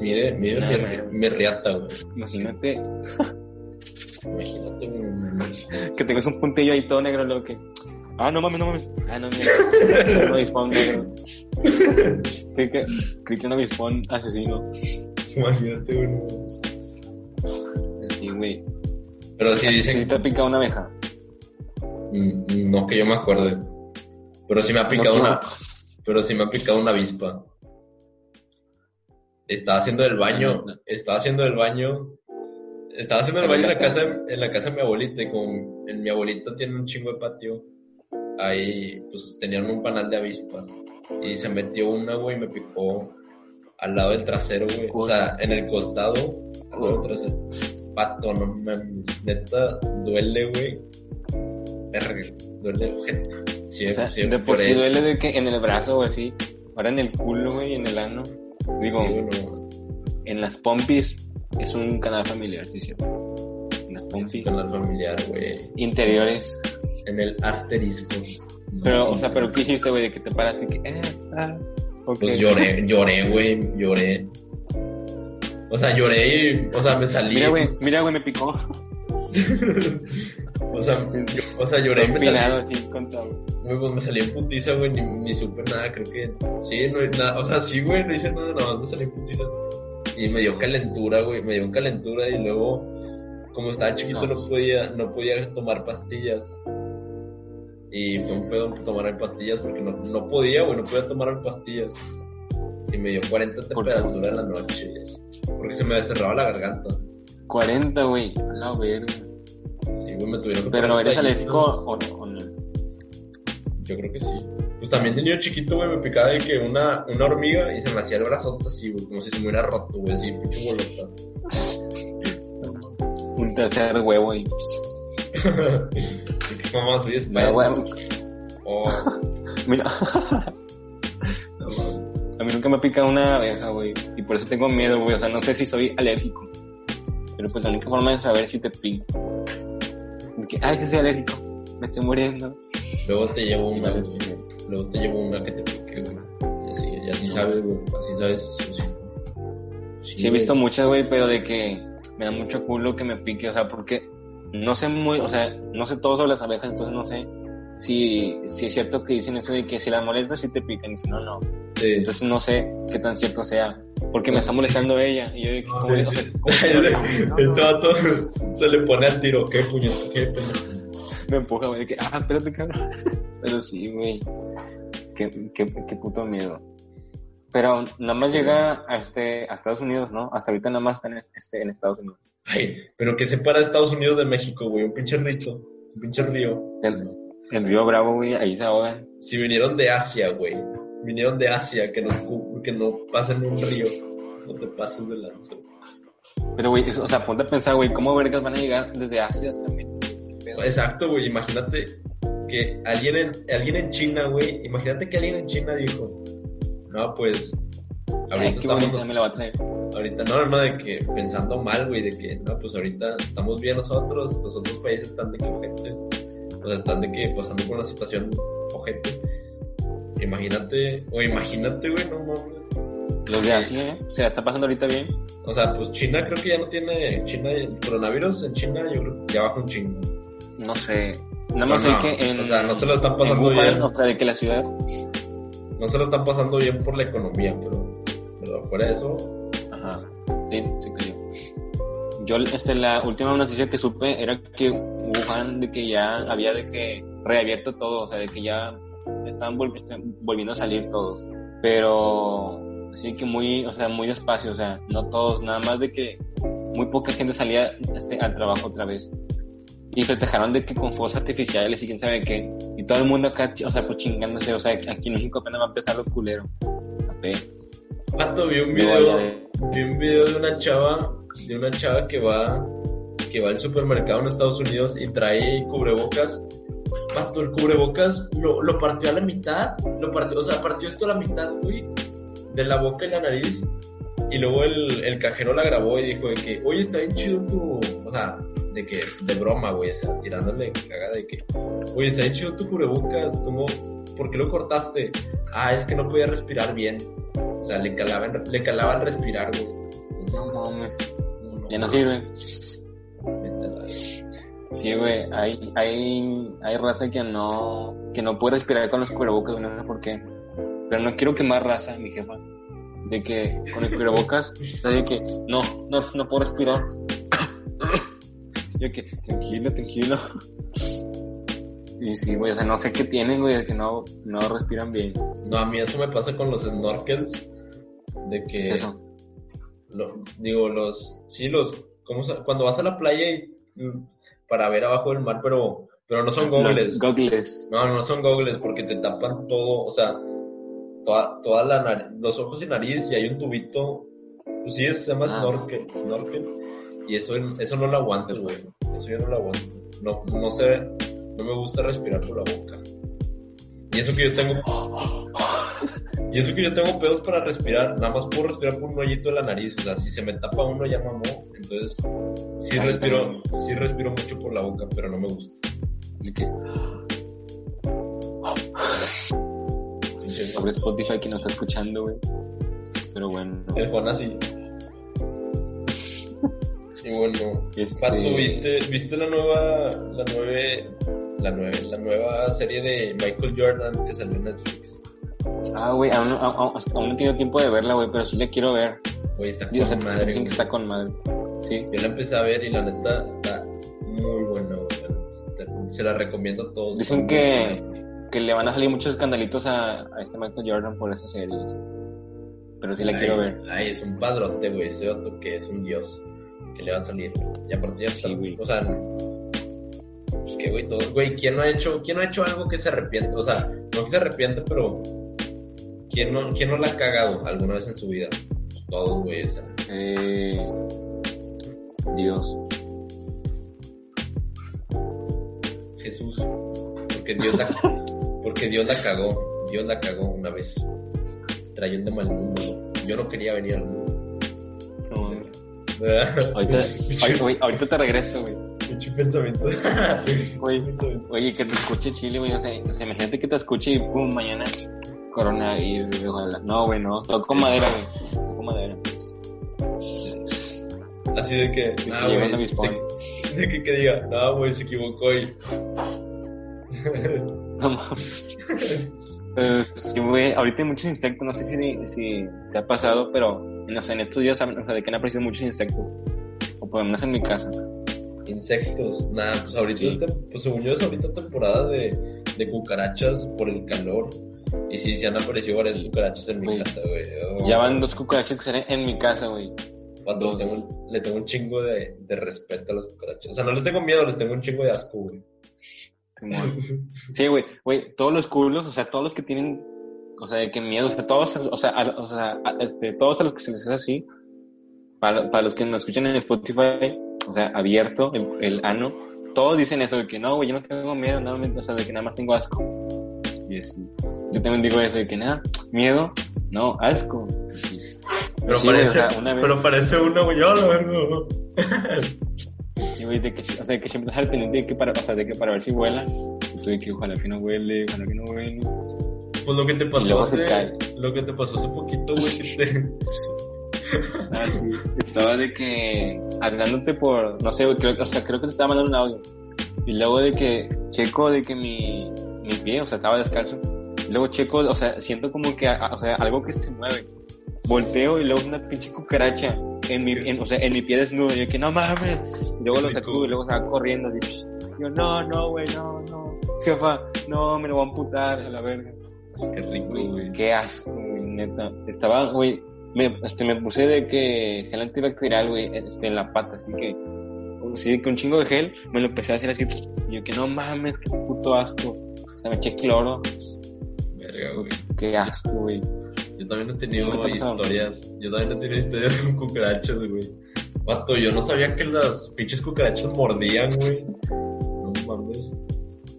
Mire, mire mames. mi riata, güey. imagínate Imagínate, güey. que tengas un puntillo ahí todo negro, lo que. Ah, no mames, no mames. Ah, no, mira. un avispón negro. Que un avispón asesino. Imagínate, güey. Sí, güey. Pero ¿Sí dicen. te ha picado una abeja? Mm, No que yo me acuerde. Pero sí me ha picado No, una. Pero sí me ha picado una avispa. Estaba haciendo el baño. Estaba haciendo el baño. Estaba haciendo el baño en la la casa, en la casa de mi abuelita. Y como en mi abuelita tiene un chingo de patio. Ahí pues tenían un panal de avispas. Y se metió una, güey, y me picó al lado del trasero, güey. O sea, en el costado, al lado del trasero. Pato, no mames. Neta, duele, güey. Verga, duele, ojete. Sí, O sea, sí, de por sí duele de que en el brazo o así. Ahora en el culo, güey, en el ano. Digo, Sí, bueno, en las pompis es un canal familiar, sí, sí. En las pompis la familiar, güey. interiores. En el asterisco. Pero, o sea, pero ¿qué hiciste, güey? De que te paraste y que, eh, ah. Pues lloré, lloré, güey, lloré. O sea, lloré y, o sea, me salí. Mira, güey, mira, güey, me picó. o sea, yo- o sea, lloré y me salí. pues me salí en putiza, güey, ni, ni supe nada, creo que. Sí, no, nada, o sea, sí, güey, no hice nada, nada más me salí en putiza. Y me dio calentura, güey, me dio calentura y luego, como estaba chiquito, no, No. podía, no podía tomar pastillas. Y fue un pedo tomar pastillas porque no, no podía, güey, no podía tomar pastillas. Y me dio 40 ¿Por qué? temperatura en la noche. Porque se me cerraba la garganta. 40, güey. A la verga. Sí, güey, me tuvieron que Pero poner ¿eres alérgico o no? o no? Yo creo que sí. Pues también de niño chiquito, güey, me picaba de que una, una hormiga y se me hacía el brazote así, güey, como si se me hubiera roto, güey, así, pinche bolota. Un tercer huevo y... ¿Qué mamá soy güey, Oh, mira... A mí nunca me pica una abeja, güey. Y por eso tengo miedo, güey. O sea, no sé si soy alérgico. Pero pues la única forma de saber si te pico. Ay, sí soy alérgico. Me estoy muriendo. luego te llevo una, güey. Luego te llevo una que te pique, güey. Y así, y así sabes, güey. Así sabes. Sí, sí. Sí, he visto muchas, güey, pero de que me da mucho culo que me pique, o sea, porque no sé muy, o sea, no sé todo sobre las abejas, entonces no sé si, si es cierto que dicen eso de que si las molestas sí te pican y si no, no. Sí. Entonces no sé qué tan cierto sea, porque me está molestando ella y yo No, ¿cómo sí, sí. ¿cómo se le- Este vato se le pone al tiro. ¿Qué puñet? ¿Qué pendejo? me empuja, güey, de que, ah, espérate, cabrón. Pero sí, güey, qué, qué, qué puto miedo. Pero nada más llega a, este, a Estados Unidos, ¿no? Hasta ahorita nada más está en, este, en Estados Unidos. Ay, pero que separa Estados Unidos de México, güey. Un pinche rito. Un pinche río. El, el río Bravo, güey, ahí se ahogan. Si vinieron de Asia, güey. Vinieron de Asia, que no, que no pasen un río. No te pases de lanza. Pero, güey, o sea, ponte a pensar, güey, ¿cómo vergas van a llegar desde Asia hasta México? Exacto, güey. Imagínate que alguien en, alguien en China, güey. Imagínate que alguien en China dijo: No, pues. Ay, Ahorita qué bonita estamos. me la va a traer. Ahorita, no, no, no, de que pensando mal, güey. De que, no, pues ahorita estamos bien nosotros. Los otros países están de que ojetes. O sea, están de que pasando por una situación ojete. Imagínate, o imagínate, güey, no mames. Los de Asia, ¿eh? Se la está pasando ahorita bien. O sea, pues China creo que ya no tiene. China, el coronavirus en China, yo creo que ya baja un chingo. No sé. Nada más No, que en. o sea, no se lo están pasando Wuhan, bien. O sea, de que la ciudad. No se lo están pasando bien por la economía, pero, pero fuera de eso, Ajá. Sí, sí que yo. Yo, este, la última noticia que supe era que Wuhan, de que ya había de que reabierto todo, o sea, de que ya estaban vol- este, volviendo a salir todos. Pero, sí que muy, o sea, muy despacio, o sea, no todos, nada más de que muy poca gente salía este, al trabajo otra vez. Y festejaron de que con fuegos artificiales y quién sabe qué. Y todo el mundo acá, o sea, pues chingándose, o sea, aquí en México apenas va a empezar lo culero. Pato, vi un No, video, de- vi un video de una chava, de una chava que va, que va al supermercado en Estados Unidos y trae cubrebocas. Pato, el cubrebocas lo, lo partió a la mitad, lo partió, o sea, partió esto a la mitad, güey, de la boca y la nariz. Y luego el, el cajero la grabó y dijo de que, oye, está bien chido tu, o sea, de que, de broma, güey, o sea, tirándole cagada de que, oye, está bien chido tu cubrebocas, ¿cómo, por qué lo cortaste? Ah, es que no podía respirar bien. O sea, le calaba, en- le calaba al respirar, güey. Entonces, No mames, no, ya no sirve. Sí, güey, hay, hay, hay raza que no, que no puede respirar con los cubrebocas, no sé por qué. Pero no quiero quemar raza, mi jefa. De que con el cubrebocas, o sea, de que no, no, no puedo respirar. Yo que, tranquilo, tranquilo. Y sí, güey, o sea, no sé qué tienen, güey, de que no, no respiran bien. No, a mí eso me pasa con los snorkels. De que, ¿Qué es eso? lo- digo, los, sí, los, ¿cómo cuando vas a la playa y, para ver abajo del mar, pero, pero no son goggles. Goggles. No, no son goggles porque te tapan todo, o sea, toda, toda la nariz, los ojos y nariz y hay un tubito, pues sí, se llama Ah. snorkel, snorkel, y eso, eso no lo aguanto, güey, eso yo no lo aguanto, no, no sé, no me gusta respirar por la boca, y eso que yo tengo, y eso que yo tengo pedos para respirar, nada más puedo respirar por un hoyito de la nariz, o sea, si se me tapa uno ya mamó, entonces, sí Ay, respiro, sí respiro mucho por la boca, pero no me gusta. De que, sobre Spotify que no está escuchando, güey. Pero bueno. El Juan así. Y bueno, Este- Pato, ¿viste, ¿viste la nueva, la nueve, la nueve, la nueva serie de Michael Jordan que salió en Netflix? Ah, güey, aún, no- aún, aún no he tenido tiempo de verla, güey, pero sí la quiero ver. Oye, está Dios, con madre. dicen que güey. está con madre. Sí. Yo la empecé a ver y la neta está muy buena, güey. Se la recomiendo a todos. Dicen que, que le van a salir muchos escandalitos a, a este Michael Jordan por esa serie. Pero sí la Ay, quiero ver. Ay, es un padrote, güey. Ese otro que es un dios. Que le va a salir. Y aparte ya está. Sí, güey. O sea, pues que, güey, todos, güey, ¿quién no ha hecho, quién no ha hecho algo que se arrepiente? O sea, no que se arrepiente, pero ¿quién no, quién no la ha cagado alguna vez en su vida? Pues todos, güey, o sea, Eh, Dios. Jesús. Porque Dios la, porque Dios la cagó. Dios la cagó una vez. Trayéndome al mundo. Yo no quería venir al mundo. No, ahorita, ahorita, te regreso, güey. Pinche pensamiento. Oye, que te escuche Chile, güey. O sea, o sea, imagínate que te escuche y pum, mañana coronavirus, ojalá. No, güey, no. Toco madera, güey. Toco madera. Así de que, nah, un avispón. se- De que, que diga, no, güey, se equivocó y. No mames. Güey, ahorita hay muchos insectos, no sé si, si te ha pasado, pero no sé, en estos días, o sea, de que han aparecido muchos insectos. O por lo menos en mi casa. Insectos. Nah, pues ahorita, Sí. pues según yo es ahorita temporada de, de cucarachas por el calor. Y sí, sí han aparecido varias cucarachas en mi casa, güey. Oh, Ya van dos cucarachas que salen en mi casa, güey. Cuando le tengo, un- le tengo un chingo de, de respeto a las cucarachas. O sea, no les tengo miedo, les tengo un chingo de asco, güey. Sí, güey, güey, todos los culos, o sea, todos los que tienen, o sea, de que miedo, o sea, todos, o sea, a- o sea, a- este, todos a los que se les hace así, para, para los que nos escuchan en Spotify, o sea, abierto, el, el ano, todos dicen eso, de que no, güey, yo no tengo miedo, nada, o sea, de que nada más tengo asco. Y así. Yo también digo eso, de que nada, miedo, no, asco. Pero, Sí, güey, parece, o sea, una vez- pero parece uno, güey. Yo lo vengo. Y, güey, de que, o sea, que siempre estás al pendiente de que para, o sea, de que para ver si vuela, y tú de que ojalá que no huele, ojalá que no huele. Pues lo que te pasó hace. Lo que te pasó hace poquito, güey, que te. Ah, sí. Estaba de que hablándote por, no sé, güey, creo, o sea, creo que te estaba mandando un audio. Y luego de que checo de que mi, mi pie, o sea, estaba descalzo. Luego checo, o sea, siento como que, o sea, algo que se mueve. Volteo y luego una pinche cucaracha en mi, en, o sea, en mi pie desnudo. Y yo que no mames. Luego lo sacudo y luego se va corriendo así. Yo, no, no, güey, no, no. Jefa, no, me lo voy a amputar a la verga. Qué rico, Güey, qué asco, güey, neta. Estaba, güey, me, este, me puse de que gel antibacterial, güey, este, en la pata, así que, sí, de que un chingo de gel, me lo empecé a hacer así, y yo que no mames, qué puto asco. Hasta me eché cloro, Verga, güey. qué asco, güey. Yo también he tenido ¿Qué te ha pasado? historias. Yo también he tenido historias con cucarachas, güey. Vato, yo no sabía que las pinches cucarachas mordían, güey. No mames.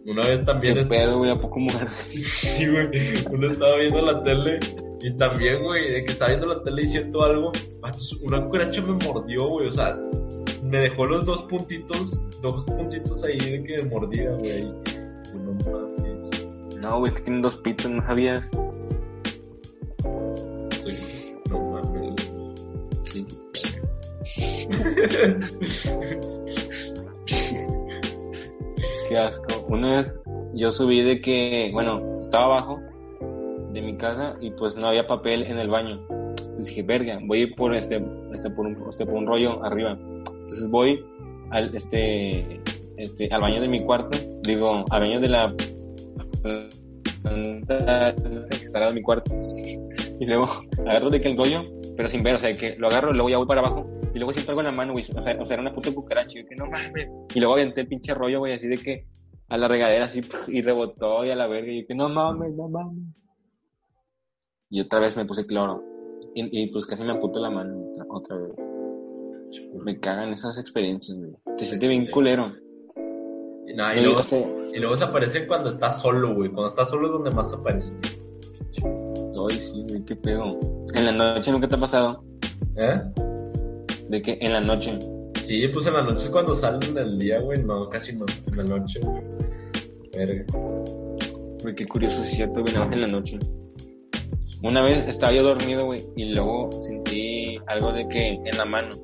Una vez también. Qué pedo, güey, a poco muerde. Sí, güey. Uno estaba viendo la tele y también, güey, de que estaba viendo la tele y siento algo. Vato, una cucaracha me mordió, güey. O sea, me dejó los dos puntitos, dos puntitos ahí de que me mordía, güey. No güey, es que tienen dos pitos, ¿no sabías? Soy... No mames. Sí. Qué asco. Una vez yo subí de que, bueno, estaba abajo de mi casa y pues no había papel en el baño. Entonces dije, verga, voy a ir por este, este, por un, este, por un rollo arriba. Entonces voy al, este, este, al baño de mi cuarto, digo, al baño de la planta que está al lado de mi cuarto. Y luego agarro de que el rollo, pero sin ver, o sea, que lo agarro, luego ya voy para abajo y luego siento algo en la mano, güey. O sea, o sea, era una puta cucaracha. Y yo que no mames. Y luego aventé el pinche rollo, güey, así de que a la regadera, así, y rebotó y a la verga. Y yo que no mames, no mames. Y otra vez me puse cloro. Y, y pues casi me amputó la mano otra, otra vez. Me cagan esas experiencias, güey. Te sientes bien culero. Y, luego, y luego se aparece cuando estás solo, güey. Cuando estás solo es donde más aparece. Ay, sí, güey, qué pedo. En la noche nunca te ha pasado. ¿Eh? De que en la noche. Sí, pues en la noche es cuando salen del día, güey. No, casi no. En la noche, güey. Verga. Güey, qué curioso, es cierto, güey, nada más en la noche. Una vez estaba yo dormido, güey, y luego sentí algo de que en la mano.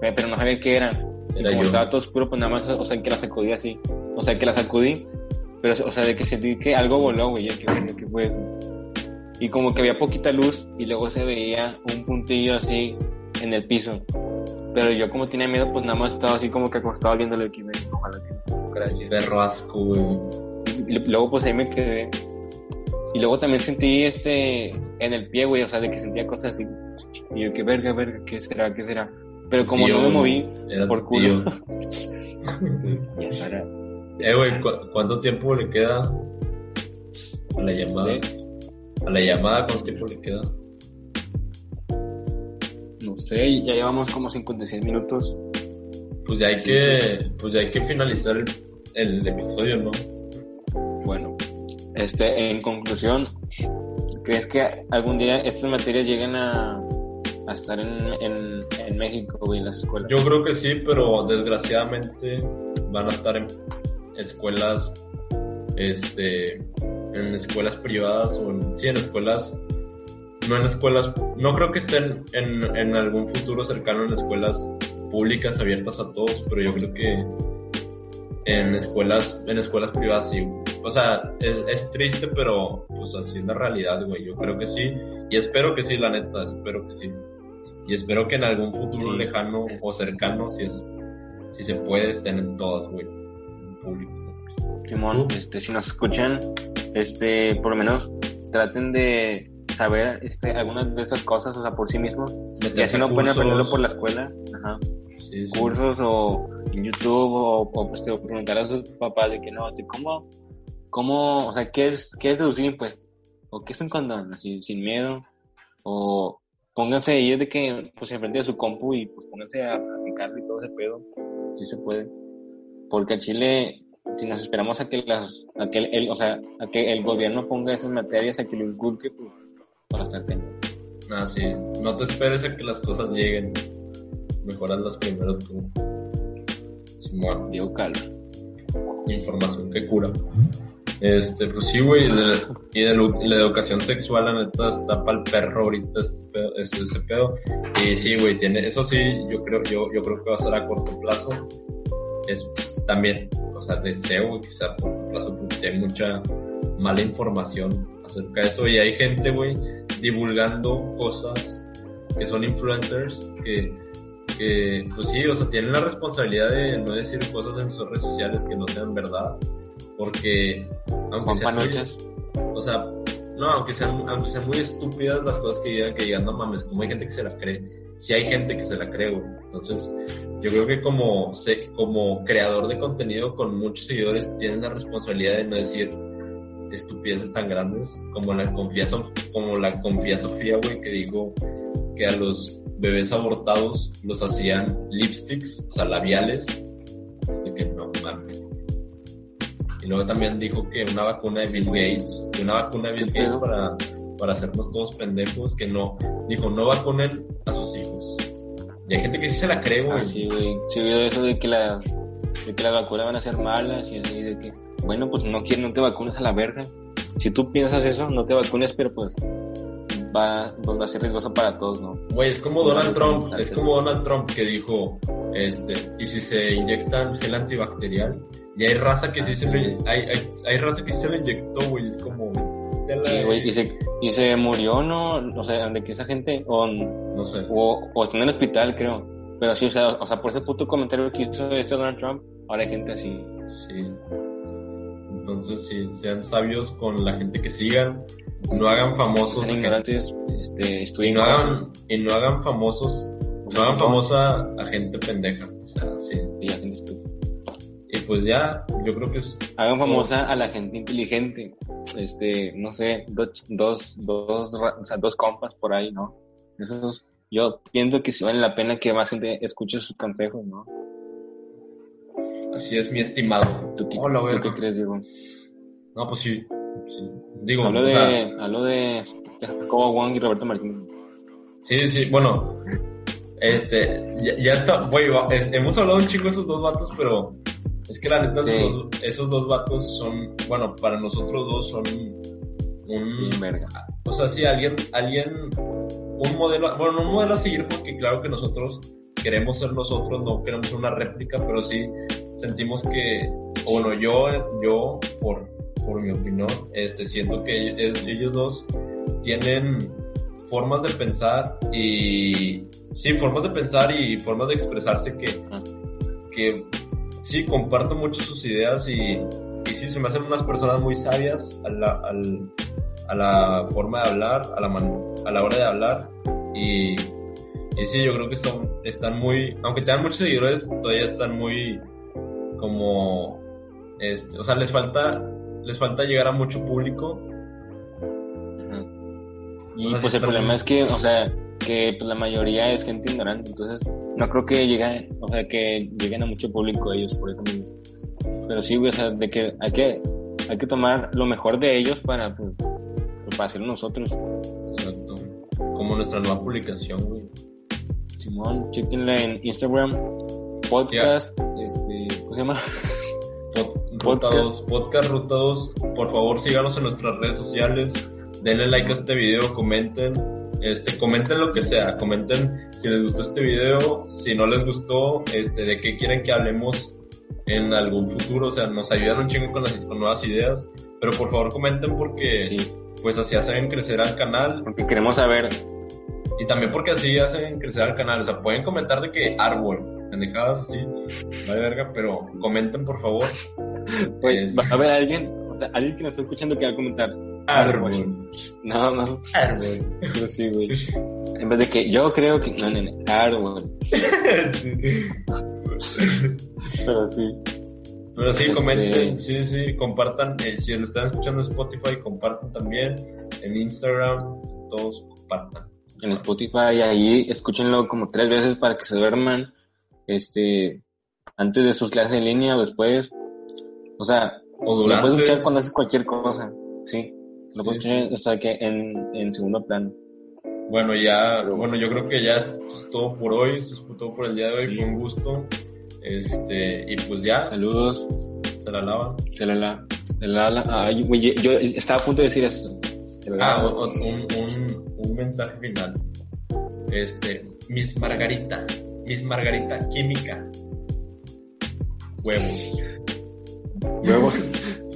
Pero no sabía qué era. Y Era como yo. estaba todo oscuro, pues nada más, o sea, que la sacudí así. O sea, que la sacudí, pero, o sea, de que sentí que algo voló, güey, ya que, ¿qué fue? Y como que había poquita luz, y luego se veía un puntillo así en el piso. Pero yo como tenía miedo, pues nada más estaba así como que acostado viéndolo aquí, güey, ojalá que no. Perro asco, güey. Y luego pues ahí me quedé. Y luego también sentí este en el pie, güey, o sea, de que sentía cosas así. Y yo, que verga, verga, ¿qué será? ¿Qué será? Pero como Tío, no me moví, por culo. ya estará. Eh, güey, ¿cu- ¿cuánto tiempo le queda A la llamada. A la llamada, ¿cuánto tiempo le queda? No sé, ya llevamos como 56 minutos. Pues ya hay que, pues ya hay que finalizar el, el episodio, ¿no? Bueno, este, en conclusión, ¿crees que algún día estas materias lleguen a, estar en, en, México o en las escuelas? Yo creo que sí, pero desgraciadamente van a estar en escuelas, este, en escuelas privadas o en, sí, en escuelas, no en escuelas, no creo que estén en, en algún futuro cercano en escuelas públicas abiertas a todos, pero yo creo que en escuelas, en escuelas privadas sí. O sea, es, es triste, pero pues así es la realidad, güey. Yo creo que sí. Y espero que sí, la neta, espero que sí. Y espero que en algún futuro Sí. lejano o cercano, si es, si se puede, estén en todas, güey. En público. Simón, este, si nos escuchan, este, por lo menos traten de saber este, algunas de estas cosas, o sea, por sí mismos. Y así no pueden aprenderlo por la escuela. Ajá. Sí, sí. cursos o en YouTube o, o, pues, te- preguntar a sus papás de que no, así, ¿cómo, cómo, o sea, qué es, qué es deducir impuestos? ¿O qué es un condón? Así, sin miedo. O pónganse ellos de que, pues, enfrente de su compu y pues pónganse a aplicarlo y todo ese pedo. Si se puede. Porque a Chile, si nos esperamos a que las, a que el, el- o sea, a que el gobierno ponga esas materias, a que lo inculque, pues, para estar. Ah, sí. No te esperes a que las cosas lleguen. Mejorarlas primero tú. Simón. Diego información que cura. Este, pues sí, güey, y y de la educación sexual, la neta, está para el perro ahorita este pedo, ese, ese pedo. Y sí, güey, tiene, eso sí, yo creo, yo, yo creo que va a ser a corto plazo. Es también, o sea, deseo que sea a corto plazo, porque hay mucha mala información acerca de eso. Y hay gente, güey, divulgando cosas que son influencers, que, que, pues sí, o sea, tienen la responsabilidad de no decir cosas en sus redes sociales que no sean verdad, porque aunque sean muy, o sea, no, aunque sean, aunque sean muy estúpidas las cosas que digan, que digan, no mames, como hay gente que se la cree, sí hay gente que se la cree, güey. Entonces, yo creo que como, se, como creador de contenido con muchos seguidores, tienen la responsabilidad de no decir estupideces tan grandes como la confía, Sof- como la confía Sofía, güey, que digo que a los bebés abortados los hacían lipsticks, o sea, labiales, que no. Luego también dijo que una vacuna de Bill Gates, que una vacuna de Bill ¿Qué Gates para, para hacernos todos pendejos, que no, dijo, no vacunen a sus hijos. Y hay gente que sí se la cree, güey. Ah, sí, güey. Sí, veo eso de que, las de que las vacunas van a ser malas y así, de que, bueno, pues no no te vacunes a la verga. Si tú piensas eso, no te vacunes, pero pues va, pues va a ser riesgoso para todos, ¿no? Güey, es como Donald Trump, es como Donald Trump que dijo, este, y si se inyectan gel antibacterial, y hay raza que sí se lo, hay, hay, hay raza que sí se lo inyectó, güey, es como, Sí, güey, y se, y se murió, ¿no? O sea, de que esa gente, o, no sé. o, o está en el hospital, creo. Pero sí, o sea, o sea, por ese puto comentario que hizo este Donald Trump, ahora hay gente así. Sí. Entonces, sí, sean sabios con la gente que sigan, no hagan famosos gente- ignorantes, este, y estudien no cosas. hagan, y no hagan famosos, no hagan famosa a gente pendeja, o sea, sí. Y la gente estúpida. Y pues ya, yo creo que es Hagan famosa a la gente inteligente. Este, no sé, dos, dos, dos, o sea, dos compas por ahí, ¿no? Esos, yo pienso que sí vale la pena que más gente escuche sus consejos, ¿no? Así es mi estimado. ¿Tú qué, Hola, tú qué crees, Diego? No, pues sí. sí. Digo, Hablo o de, sea, hablo de Jacobo Wong y Roberto Martínez. sí, sí, bueno, este, ya, ya está, güey, va- es- hemos hablado un chingo de esos dos vatos, pero es que la neta, Sí. esos, dos, esos dos vatos son, bueno, para nosotros dos son un, verga. o sea, sí, alguien, alguien, un modelo, bueno, no un modelo a seguir porque claro que nosotros queremos ser nosotros, no queremos ser una réplica, pero sí sentimos que, o bueno, yo, yo, por, por mi opinión, este, siento que es- ellos dos tienen formas de pensar y, sí, formas de pensar y formas de expresarse que, que sí, comparto mucho sus ideas y, y sí, se me hacen unas personas muy sabias a la, al, a la forma de hablar, a la, man- a la hora de hablar y, y sí, yo creo que son, están muy, aunque tengan muchos seguidores, todavía están muy como, este, o sea, les falta, les falta llegar a mucho público Y O sea, pues el problema es que, o sea, que pues, la mayoría es gente ignorante, entonces no creo que lleguen, o sea, que lleguen a mucho público ellos por eso mismo. Pero sí, o sea, de que hay que, hay que tomar lo mejor de ellos para, pues, pues, para hacerlo nosotros. Exacto. Como nuestra nueva publicación, güey. Simón, chequenla en Instagram, podcast, Ruta 2, podcast Ruta 2. Por favor, síganos en nuestras redes sociales. Denle like a este video, comenten. Este, comenten lo que sea. Comenten si les gustó este video, si no les gustó, este, de qué quieren que hablemos en algún futuro. O sea, nos ayudan un chingo con, las, con nuevas ideas. Pero por favor, comenten porque, Sí, pues así hacen crecer al canal. porque queremos saber, Y también porque así hacen crecer al canal. O sea, pueden comentar de que árbol, pendejadas así, vale verga, pero comenten por favor. güey, Es- va a haber alguien, o sea, alguien que nos está escuchando que va a comentar, Árbol. no, no, Árbol. pero sí, güey. En vez de que yo creo que, no, no, no, árbol. Pero sí. Pero sí, Este- comenten, sí, sí, compartan. eh, si lo están escuchando en Spotify, compartan también. En Instagram, todos compartan. En Spotify, ahí escúchenlo como tres veces para que se duerman. Este, antes de sus clases en línea o después. O sea, O lo puedes escuchar cuando haces cualquier cosa. Sí. Lo puedes Sí, escuchar hasta que en, en segundo plano. Bueno, ya, bueno, yo creo que ya es todo por hoy. Es todo por el día de hoy. Sí. Fue un gusto. Este, y pues ya, Saludos. se la lavan. Se la la. Se la la. Güey, yo estaba a punto de decir esto. Se la Ah, un, un, un mensaje final. Este, Miss Margarita, Miss Margarita Química. Huevos. Huevos.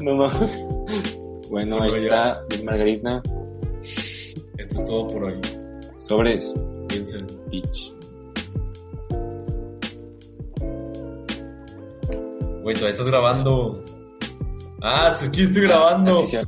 no mames. Bueno, ahí ya. está. Miss Margarita. Esto es todo por hoy. Sobres. Piensen. Bitch. Güey, todavía estás grabando. Ah, sí, es que yo estoy grabando. Ah, sí.